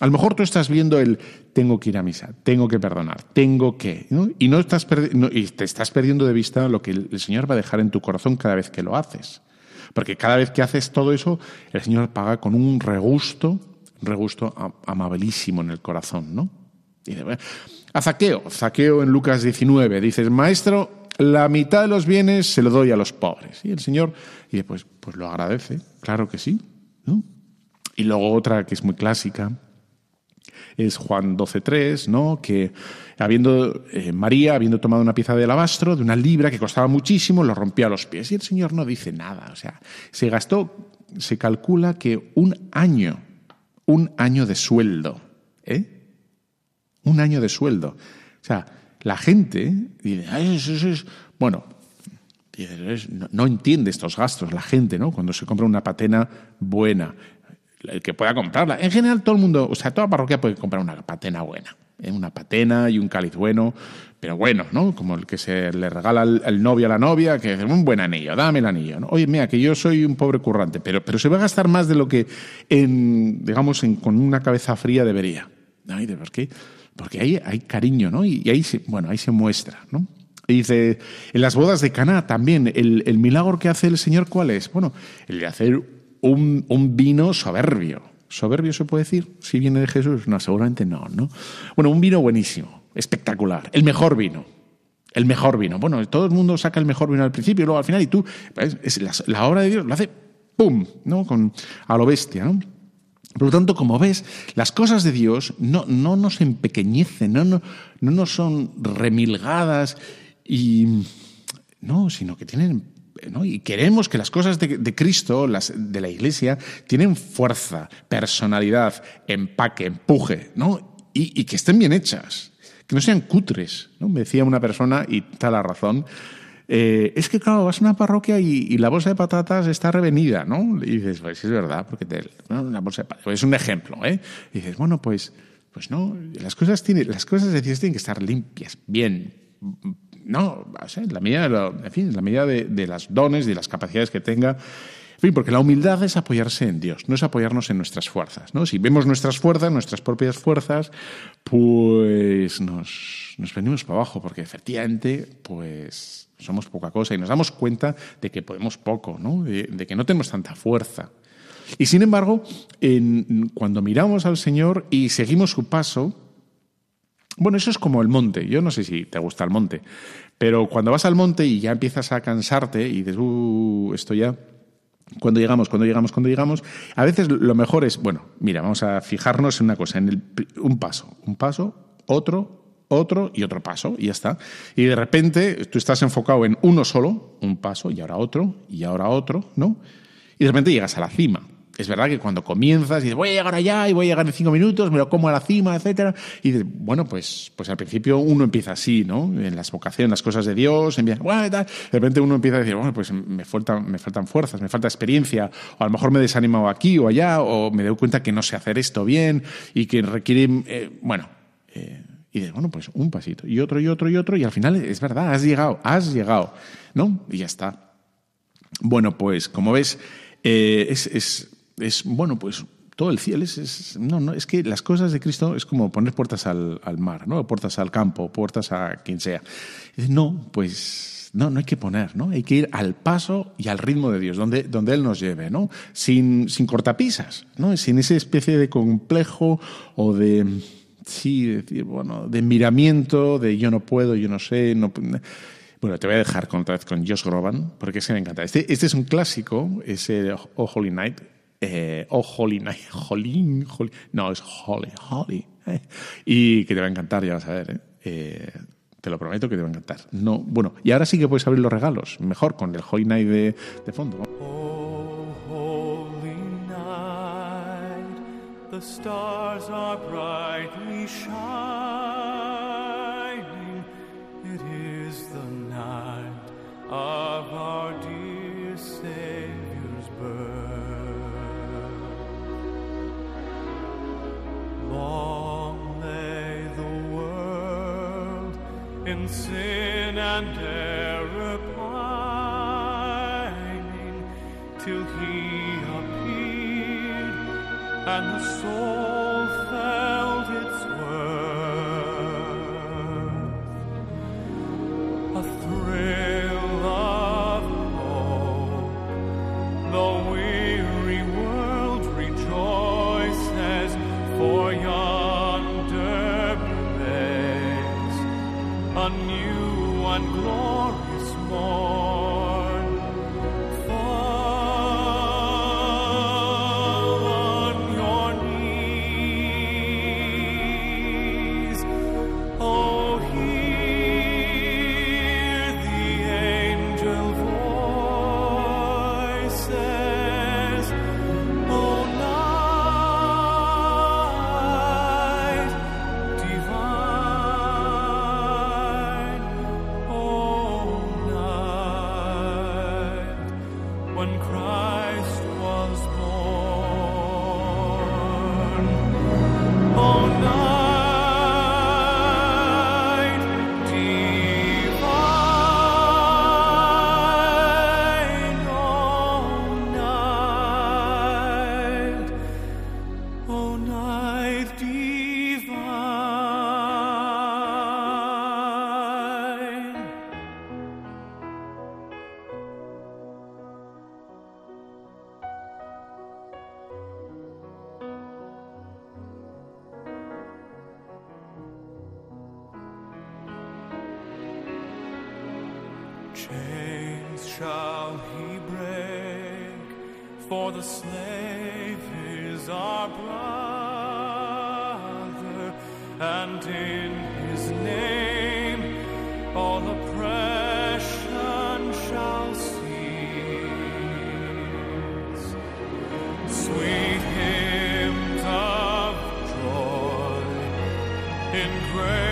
Speaker 1: a lo mejor tú estás viendo el tengo que ir a misa, tengo que perdonar, tengo que, y no estás y te estás perdiendo de vista lo que el Señor va a dejar en tu corazón cada vez que lo haces. Porque cada vez que haces todo eso, el Señor paga con un regusto, regusto amabilísimo en el corazón, ¿no? a Zaqueo, Zaqueo en Lucas 19, dices, maestro, la mitad de los bienes se lo doy a los pobres. Y el Señor, y pues, pues lo agradece, claro que sí. ¿no? Y luego otra que es muy clásica, es Juan 12.3, ¿no? que habiendo, eh, María, habiendo tomado una pieza de alabastro de una libra que costaba muchísimo, lo rompía a los pies. Y el Señor no dice nada. O sea, se gastó, se calcula que un año, un año de sueldo, ¿eh? Un año de sueldo O sea, la gente dice, bueno, no entiende estos gastos la gente, ¿no? Cuando se compra una patena buena, el que pueda comprarla. En general, todo el mundo, o sea, toda parroquia puede comprar una patena buena. ¿eh? Una patena y un cáliz bueno, pero bueno, ¿no? Como el que se le regala al, al novio a la novia, que dice, un buen anillo, dame el anillo. ¿no? Oye, mira, que yo soy un pobre currante, pero, pero se va a gastar más de lo que, en, digamos, en- con una cabeza fría debería. Ay, ¿de por qué? Porque ahí hay cariño, ¿no? Y, y ahí, se, bueno, ahí se muestra, ¿no? Y dice, en las bodas de Caná también, el, el milagro que hace el Señor, ¿cuál es? Bueno, el de hacer un, un vino soberbio. ¿Soberbio se puede decir? Si viene de Jesús. No, seguramente no, ¿no? Bueno, un vino buenísimo, espectacular, el mejor vino. El mejor vino. Bueno, todo el mundo saca el mejor vino al principio y luego al final, y tú, es la, la obra de Dios lo hace ¡pum! ¿no? Con, a lo bestia, ¿no? Por lo tanto, como ves, las cosas de Dios no, no nos empequeñecen, no, no, no nos son remilgadas y no, sino que tienen y queremos que las cosas de, Cristo, las de la Iglesia, tienen fuerza, personalidad, empaque, empuje, ¿no? y, que estén bien hechas, que no sean cutres. ¿no? Me decía una persona, y está la razón, eh, es que, claro, vas a una parroquia y, la bolsa de patatas está revenida, ¿no? Y dices, pues es verdad, porque te, ¿no? bolsa de patatas, es un ejemplo, ¿eh? Y dices, bueno, pues, pues no, las cosas, tienen, las cosas de Dios tienen que estar limpias, bien, no, en la medida de, en fin, la medida de, las dones de las capacidades que tenga. En fin, porque la humildad es apoyarse en Dios, no es apoyarnos en nuestras fuerzas. ¿no? Si vemos nuestras fuerzas, nuestras propias fuerzas, pues nos, nos venimos para abajo, porque efectivamente, pues somos poca cosa y nos damos cuenta de que podemos poco, ¿no? de, que no tenemos tanta fuerza. Y sin embargo, cuando miramos al Señor y seguimos su paso, bueno, eso es como el monte. Yo no sé si te gusta el monte, pero cuando vas al monte y ya empiezas a cansarte y dices, uh, esto ya. Cuando llegamos, cuando llegamos, cuando llegamos, a veces lo mejor es, bueno, mira, vamos a fijarnos en una cosa, en el, un paso, un paso, otro, otro y otro paso, y ya está. Y de repente tú estás enfocado en uno solo, un paso, y ahora otro, y ahora otro, ¿no? Y de repente llegas a la cima. Es verdad que cuando comienzas y dices, voy a llegar allá y voy a llegar en cinco minutos, me lo como a la cima, etcétera. Y dices, bueno, pues, pues al principio uno empieza así, ¿no? En las vocaciones, las cosas de Dios, empieza, bueno, y tal. De repente uno empieza a decir, bueno, pues me faltan, me faltan fuerzas, me falta experiencia, o a lo mejor me he desanimado aquí o allá, o me doy cuenta que no sé hacer esto bien y que requiere, eh, bueno, eh, y dices, bueno, pues un pasito, y otro, y otro, y otro, y al final es verdad, has llegado, has llegado, ¿no? Y ya está. Bueno, pues como ves, eh, es, es, es, bueno, pues todo el cielo es, no, no, es que las cosas de Cristo es como poner puertas al, al mar, ¿no? Puertas al campo, puertas a quien sea. No, pues no, no hay que poner, ¿no? Hay que ir al paso y al ritmo de Dios, donde, donde Él nos lleve, ¿no? Sin, sin cortapisas, ¿no? Sin esa especie de complejo o de, sí, decir, bueno, de miramiento, de yo no puedo, yo no sé, no... Bueno, te voy a dejar con, con Josh Groban, porque es que me encanta. Este, este es un clásico, ese Oh Holy Night. Eh, oh Holy Night. Holy, Holy- No, es Holy, Holy. eh. Y que te va a encantar, ya vas a ver. eh. Eh, te lo prometo que te va a encantar. No, bueno, y ahora sí que puedes abrir los regalos, mejor con el Holy Night de, de fondo.
Speaker 2: Oh, holy night, the stars are brightly shining. It is the night of our dear Long lay the world in sin and error pining till he appeared and the soul in
Speaker 1: grace.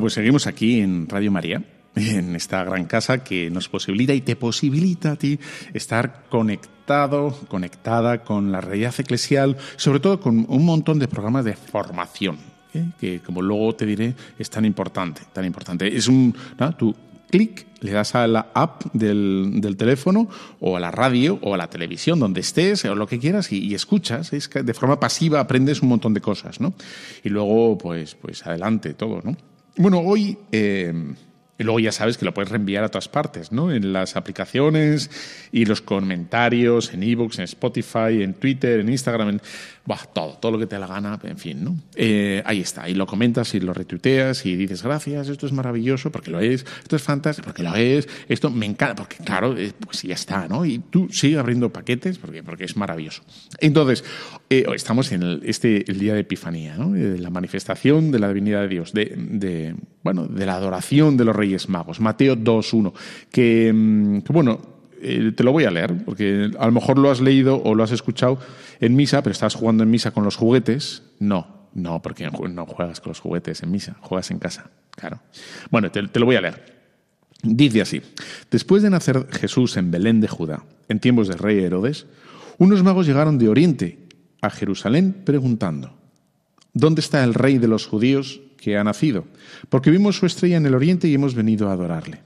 Speaker 1: Pues seguimos aquí en Radio María, en esta gran casa que nos posibilita y te posibilita a ti estar conectado, conectada con la realidad eclesial, sobre todo con un montón de programas de formación, ¿eh? que como luego te diré es tan importante, tan importante. Es un, ¿no? tú clic, le das a la app del, del teléfono o a la radio o a la televisión, donde estés o lo que quieras y, y escuchas. Es que de forma pasiva aprendes un montón de cosas, ¿no? Y luego, pues, pues adelante todo, ¿no? Bueno, hoy... eh, y luego ya sabes que lo puedes reenviar a todas partes, ¿no? En las aplicaciones y los comentarios, en ebooks, en Spotify, en Twitter, en Instagram, en buah, todo, todo lo que te la gana, en fin, ¿no? Eh, ahí está, y lo comentas y lo retuiteas y dices, gracias, esto es maravilloso, porque lo es, esto es fantástico, porque lo es, esto me encanta, porque claro, eh, pues ya está, ¿no? Y tú sigue abriendo paquetes porque, porque es maravilloso. Entonces, eh, estamos en el, este, el día de Epifanía, ¿no? De la manifestación de la divinidad de Dios, de, de, bueno, de la adoración de los Reyes Magos, Mateo 2.1, que, mm, que, bueno, eh, te lo voy a leer, porque a lo mejor lo has leído o lo has escuchado en misa, pero estás jugando en misa con los juguetes. No, no, porque no juegas con los juguetes en misa, juegas en casa, claro. Bueno, te, te lo voy a leer. Dice así, después de nacer Jesús en Belén de Judá, en tiempos del rey Herodes, unos magos llegaron de Oriente a Jerusalén preguntando, ¿dónde está el rey de los judíos que ha nacido? Porque vimos su estrella en el Oriente y hemos venido a adorarle.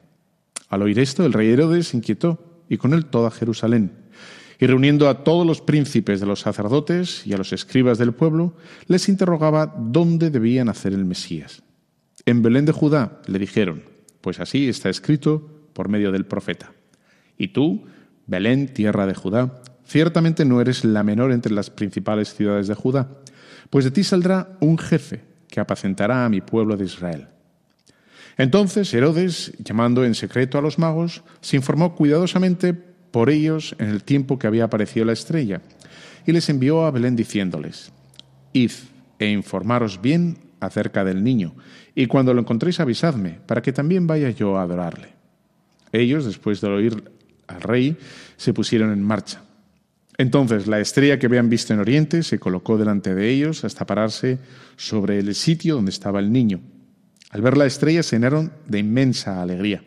Speaker 1: Al oír esto, el rey Herodes inquietó y con él toda Jerusalén. Y reuniendo a todos los príncipes de los sacerdotes y a los escribas del pueblo, les interrogaba dónde debía nacer el Mesías. En Belén de Judá le dijeron, pues así está escrito por medio del profeta. Y tú, Belén, tierra de Judá, ciertamente no eres la menor entre las principales ciudades de Judá, pues de ti saldrá un jefe que apacentará a mi pueblo de Israel. Entonces Herodes, llamando en secreto a los magos, se informó cuidadosamente por ellos en el tiempo que había aparecido la estrella, y les envió a Belén diciéndoles, Id e informaros bien acerca del niño, y cuando lo encontréis avisadme, para que también vaya yo a adorarle. Ellos, después de oír al rey, se pusieron en marcha. Entonces la estrella que habían visto en Oriente se colocó delante de ellos hasta pararse sobre el sitio donde estaba el niño. Al ver la estrella se de inmensa alegría.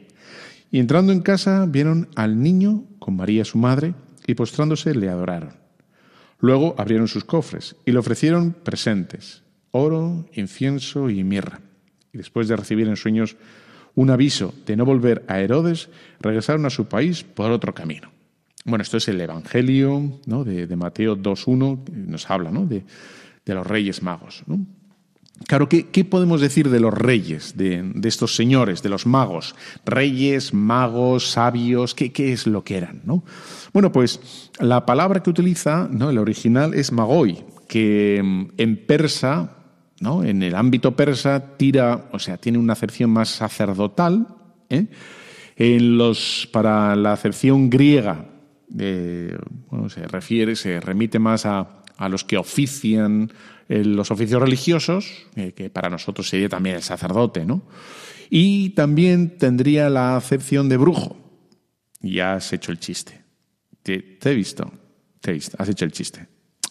Speaker 1: Y entrando en casa vieron al niño con María su madre y postrándose le adoraron. Luego abrieron sus cofres y le ofrecieron presentes, oro, incienso y mirra. Y después de recibir en sueños un aviso de no volver a Herodes, regresaron a su país por otro camino. Bueno, esto es el Evangelio de, de, Mateo 2.1, nos habla de, los reyes magos. Claro, ¿qué, ¿qué, podemos decir de los reyes, de, estos señores, de los magos? Reyes, magos, sabios, ¿qué, es lo que eran? ¿no? Bueno, pues la palabra que utiliza, ¿no? el original es magoi, que en persa, ¿no? en el ámbito persa, tira, o sea, tiene una acepción más sacerdotal. ¿eh? En los, para la acepción griega, eh, bueno, se refiere, se remite más a, a los que ofician eh, los oficios religiosos, eh, que para nosotros sería también el sacerdote, ¿no? Y también tendría la acepción de brujo. Ya has hecho el chiste. Te, he visto, te he visto, has hecho el chiste.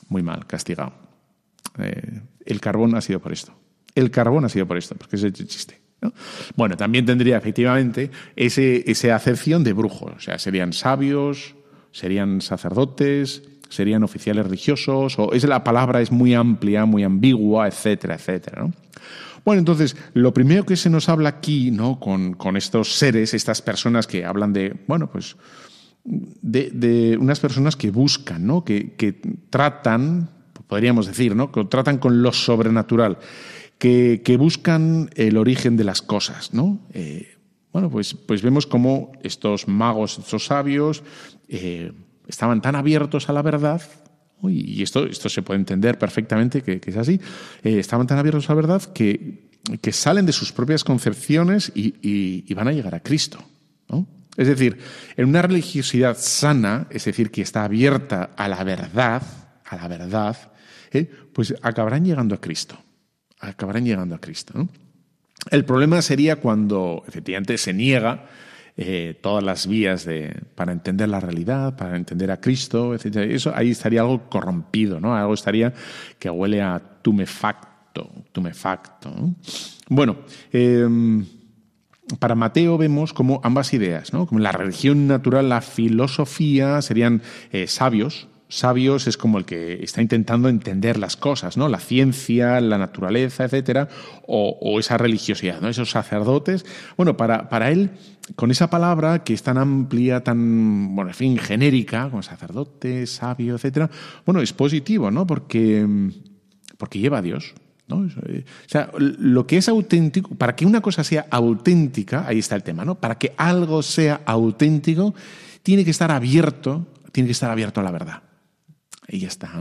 Speaker 1: Muy mal, castigado. El carbón ha sido por esto. El carbón ha sido por esto, porque es el chiste. ¿no? Bueno, también tendría efectivamente ese, esa acepción de brujo. O sea, serían sabios, serían sacerdotes, serían oficiales religiosos, o es la palabra es muy amplia, muy ambigua, etcétera, etcétera. ¿no? Bueno, entonces, lo primero que se nos habla aquí, ¿no? Con, con estos seres, estas personas que hablan de, bueno, pues, de, de unas personas que buscan, ¿no? Que, que, tratan, podríamos decir, ¿no? Que tratan con lo sobrenatural, que, que buscan el origen de las cosas, ¿no? Eh, bueno, pues, pues vemos cómo estos magos, estos sabios, eh, estaban tan abiertos a la verdad, y esto, esto se puede entender perfectamente que, es así, eh, estaban tan abiertos a la verdad que, que salen de sus propias concepciones y van a llegar a Cristo. ¿no? Es decir, en una religiosidad sana, es decir, que está abierta a la verdad, a la verdad, ¿eh? pues acabarán llegando a Cristo. Acabarán llegando a Cristo. ¿no? El problema sería cuando efectivamente se niega eh, todas las vías de, para entender la realidad, para entender a Cristo, etc. Eso ahí estaría algo corrompido, ¿no? Algo estaría que huele a tumefacto, tumefacto. ¿no? Bueno, eh, para Mateo vemos como ambas ideas, ¿no? Como la religión natural, la filosofía serían eh, sabios, sabios es como el que está intentando entender las cosas, ¿no? La ciencia, la naturaleza, etcétera, o, esa religiosidad, ¿no? Esos sacerdotes. Bueno, para, para él, con esa palabra que es tan amplia, tan, bueno, en fin, genérica, como sacerdote, sabio, etcétera, bueno, es positivo, ¿no? Porque, porque lleva a Dios. ¿no? O sea, lo que es auténtico, para que una cosa sea auténtica, ahí está el tema, ¿no? Para que algo sea auténtico, tiene que estar abierto, tiene que estar abierto a la verdad. Y ya está.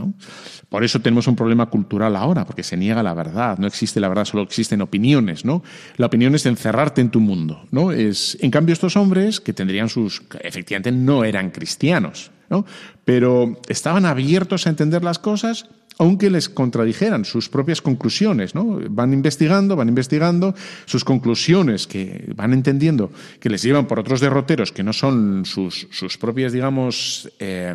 Speaker 1: Por eso tenemos un problema cultural ahora, porque se niega la verdad. No existe la verdad, solo existen opiniones. ¿no? La opinión es encerrarte en tu mundo. ¿no? Es, en cambio, estos hombres, que tendrían sus. efectivamente no eran cristianos, ¿no? pero estaban abiertos a entender las cosas aunque les contradijeran sus propias conclusiones, ¿no? Van investigando, van investigando sus conclusiones que van entendiendo que les llevan por otros derroteros que no son sus, sus propias, digamos, eh,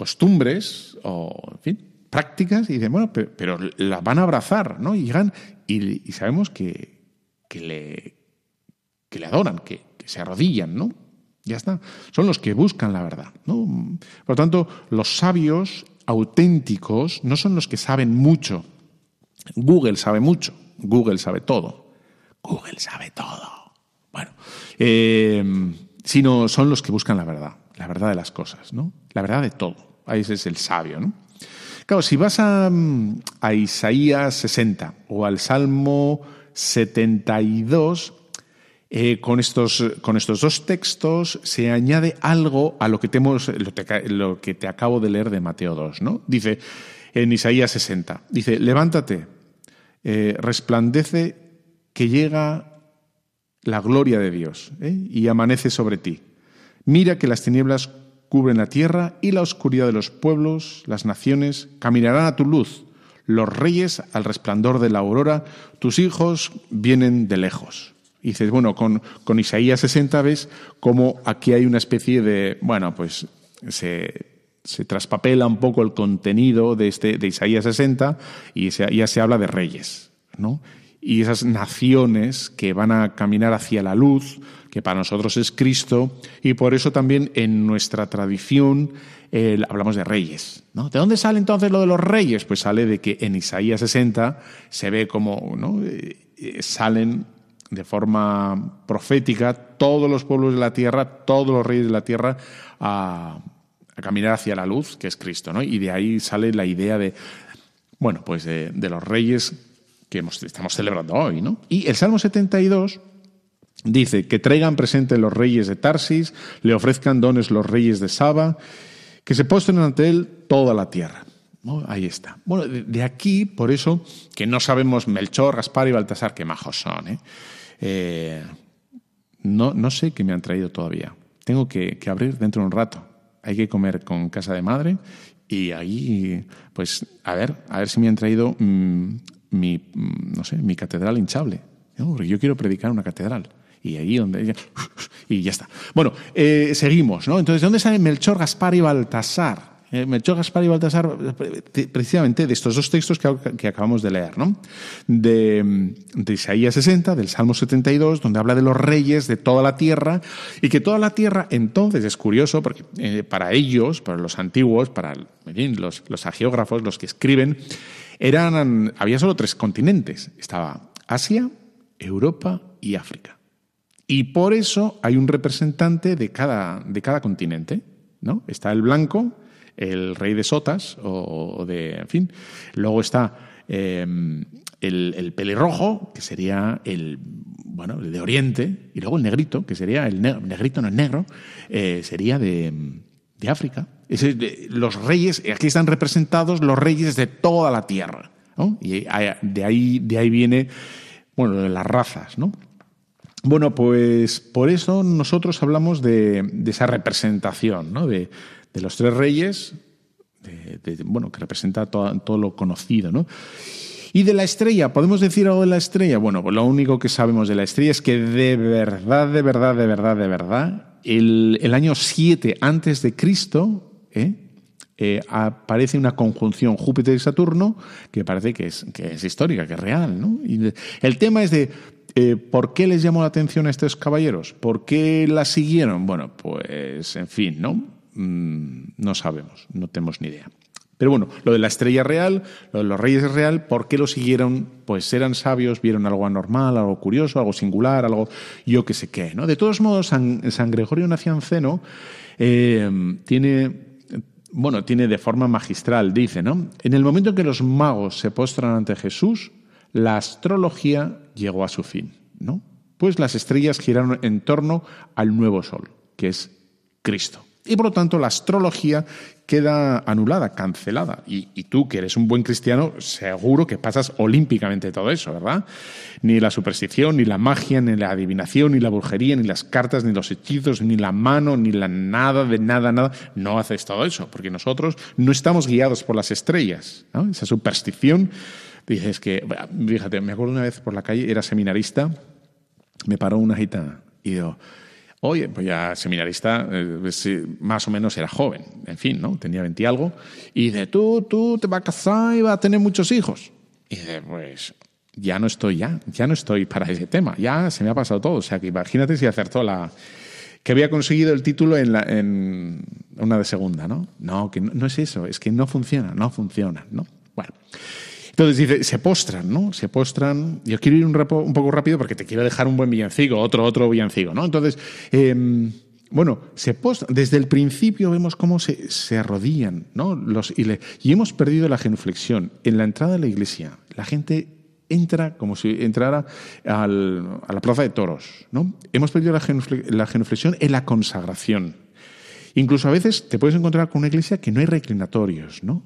Speaker 1: costumbres o, en fin, prácticas y dicen, bueno, pero, pero las van a abrazar, ¿no? Y llegan y, sabemos que, que, le, que le adoran, que, que se arrodillan, ¿no? Ya está. Son los que buscan la verdad. ¿no? Por lo tanto, los sabios auténticos no son los que saben mucho. Google sabe mucho. Google sabe todo. Google sabe todo. Bueno, eh, sino son los que buscan la verdad, la verdad de las cosas, ¿no? La verdad de todo. Ahí es el sabio, ¿no? Claro, si vas a, a Isaías 60 o al Salmo 72, eh, con, estos, con estos dos textos se añade algo a lo que, te, lo que te acabo de leer de Mateo 2. ¿no? Dice en Isaías 60, dice, levántate, eh, resplandece que llega la gloria de Dios ¿eh? y amanece sobre ti. Mira que las tinieblas cubren la tierra y la oscuridad de los pueblos, las naciones, caminarán a tu luz. Los reyes al resplandor de la aurora, tus hijos vienen de lejos. Y dices, bueno, con, con Isaías 60 ves como aquí hay una especie de, bueno, pues se, se traspapela un poco el contenido de, este, de Isaías 60 y ya se habla de reyes, ¿no? Y esas naciones que van a caminar hacia la luz, que para nosotros es Cristo, y por eso también en nuestra tradición eh, hablamos de reyes. ¿no? ¿De dónde sale entonces lo de los reyes? Pues sale de que en Isaías 60 se ve como ¿no? eh, salen de forma profética todos los pueblos de la tierra, todos los reyes de la tierra a, caminar hacia la luz, que es Cristo. ¿no? Y de ahí sale la idea de, bueno, pues de, de los reyes que estamos celebrando hoy. ¿no? Y el Salmo 72 dice que traigan presente los reyes de Tarsis, le ofrezcan dones los reyes de Saba, que se postren ante él toda la tierra. Ahí está. Bueno, de, aquí, por eso, que no sabemos Melchor, Gaspar y Baltasar qué majos son. ¿eh? Eh, no, no sé qué me han traído todavía. Tengo que, abrir dentro de un rato. Hay que comer con casa de madre Y ahí, pues, a ver, a ver si me han traído mm, mi, mm, no sé, mi catedral hinchable. yo quiero predicar una catedral. Y ahí donde... Y ya está. Bueno, eh, seguimos, ¿no? Entonces, ¿de dónde salen Melchor, Gaspar y Baltasar? Eh, Melchor, Gaspar y Baltasar, precisamente de estos dos textos que, acabamos de leer, ¿no? De, Isaías 60, del Salmo 72, donde habla de los reyes de toda la tierra, y que toda la tierra, entonces, es curioso, porque eh, para ellos, para los antiguos, para los, los agiógrafos, los que escriben, eran, había solo tres continentes. Estaba Asia, Europa y África. Y por eso hay un representante de cada, de cada continente. ¿no? Está el blanco, el rey de Sotas, o, de, en fin. Luego está eh, el, el, pelirrojo, que sería el, bueno, el de Oriente, y luego el negrito, que sería el negrito no es negro, eh, sería de, de África. Es, los reyes, aquí están representados los reyes de toda la tierra. ¿no? Y de ahí, de ahí viene, bueno, las razas, ¿no? Bueno, pues por eso nosotros hablamos de, de esa representación, ¿no? De, los tres reyes, de, bueno, que representa todo, lo conocido, ¿no? Y de la estrella, ¿podemos decir algo de la estrella? Bueno, pues lo único que sabemos de la estrella es que de verdad, de verdad, de verdad, de verdad, el, año 7 antes de Cristo, ¿eh? Eh, aparece una conjunción Júpiter y Saturno que parece que es, que es histórica, que es real. ¿no? El tema es de eh, ¿Por qué les llamó la atención a estos caballeros? ¿Por qué la siguieron? Bueno, pues en fin, ¿no? Mm, no sabemos, no tenemos ni idea. Pero bueno, lo de la estrella real, lo de los reyes real, ¿por qué lo siguieron? Pues eran sabios, vieron algo anormal, algo curioso, algo singular, algo yo qué sé qué, ¿no? De todos modos, San, Gregorio Nacianceno eh, tiene bueno, tiene de forma magistral, dice, ¿no? En el momento en que los magos se postran ante Jesús, la astrología llegó a su fin, ¿no? Pues las estrellas giraron en torno al nuevo sol, que es Cristo. Y por lo tanto la astrología queda anulada, cancelada. Y, tú, que eres un buen cristiano, seguro que pasas olímpicamente todo eso, ¿verdad? Ni la superstición, ni la magia, ni la adivinación, ni la brujería, ni las cartas, ni los hechizos, ni la mano, ni la nada de nada, nada. No haces todo eso, porque nosotros no estamos guiados por las estrellas. Esa superstición, dices que, fíjate, me acuerdo una vez por la calle, era seminarista, me paró una gitana y digo, Oye, pues ya seminarista, eh, más o menos era joven, en fin, ¿no? Tenía 20 y algo. Y dice, tú, tú te vas a casar y vas a tener muchos hijos. Y dice, pues ya no estoy ya, ya no estoy para ese tema, ya se me ha pasado todo. O sea, que imagínate si acertó la... que había conseguido el título en, la, en una de segunda, ¿no? No, que no, no es eso, es que no funciona, no funciona, ¿no? Bueno. Entonces dice, se postran, ¿no? Se postran. Yo quiero ir un, poco rápido porque te quiero dejar un buen villancico, otro, otro villancico, ¿no? Entonces, eh, bueno, se postran. Desde el principio vemos cómo se, se arrodillan, ¿no? Los, y, le, y hemos perdido la genuflexión. En la entrada de la iglesia, la gente entra como si entrara a la plaza de toros, ¿no? Hemos perdido la, genufle, la genuflexión en la consagración. Incluso a veces te puedes encontrar con una iglesia que no hay reclinatorios, ¿no?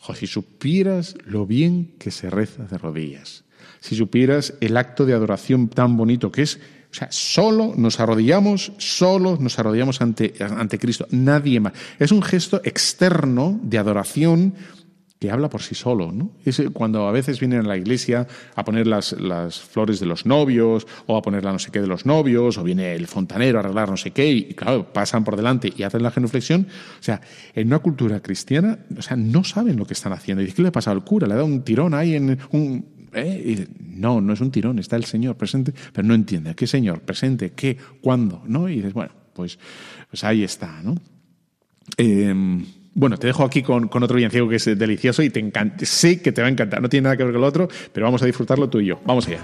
Speaker 1: Jo, si supieras lo bien que se reza de rodillas, si supieras el acto de adoración tan bonito que es, o sea, solo nos arrodillamos, solo nos arrodillamos ante, ante Cristo, nadie más. Es un gesto externo de adoración que habla por sí solo, ¿no? Es cuando a veces vienen a la iglesia a poner las, las, flores de los novios o a poner la no sé qué de los novios o viene el fontanero a arreglar no sé qué y, claro, pasan por delante y hacen la genuflexión. O sea, en una cultura cristiana, o sea, no saben lo que están haciendo. Y dice, ¿qué le ha pasado al cura? Le ha dado un tirón ahí en un... ¿eh? Y no, no es un tirón, está el Señor presente, pero no entiende. ¿Qué Señor? ¿Presente? ¿Qué? ¿Cuándo? ¿No? Y dices, bueno, pues, pues ahí está, ¿no? Eh, bueno, te dejo aquí con, con otro villancico que es delicioso y te encanta. Sé que te va a encantar. No tiene nada que ver con el otro, pero vamos a disfrutarlo tú y yo. Vamos allá.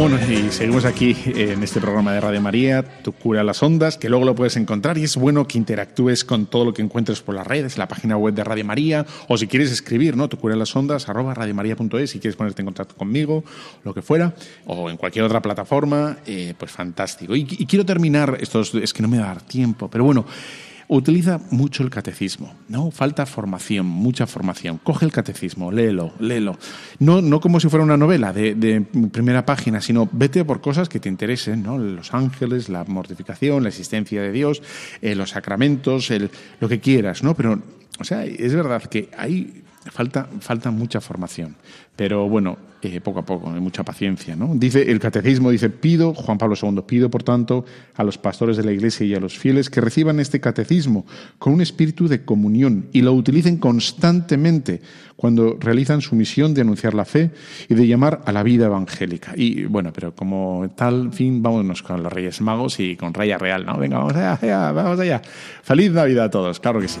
Speaker 1: Bueno, y seguimos aquí en este programa de Radio María, Tu cura las ondas, que luego lo puedes encontrar y es bueno que interactúes con todo lo que encuentres por las redes, la página web de Radio María, o si quieres escribir, ¿no? Tu cura las ondas, arroba radiomaria.es, si quieres ponerte en contacto conmigo, lo que fuera, o en cualquier otra plataforma, eh, pues fantástico. Y, y quiero terminar, estos, es que no me va a dar tiempo, pero bueno, utiliza mucho el catecismo, ¿no? Falta formación, mucha formación. Coge el catecismo, léelo, léelo. No, no como si fuera una novela de, de primera página, sino vete por cosas que te interesen, ¿no? Los ángeles, la mortificación, la existencia de Dios, eh, los sacramentos, el, lo que quieras, ¿no? Pero, o sea, es verdad que hay falta, falta mucha formación. Pero bueno, eh, poco a poco, hay mucha paciencia. ¿no? Dice el catecismo, dice, pido, Juan Pablo II, pido por tanto a los pastores de la Iglesia y a los fieles que reciban este catecismo con un espíritu de comunión y lo utilicen constantemente cuando realizan su misión de anunciar la fe y de llamar a la vida evangélica. Y bueno, pero como tal fin, vámonos con los Reyes Magos y con Raya Real, ¿no? Venga, vamos allá, vamos allá. Feliz Navidad a todos, claro que sí.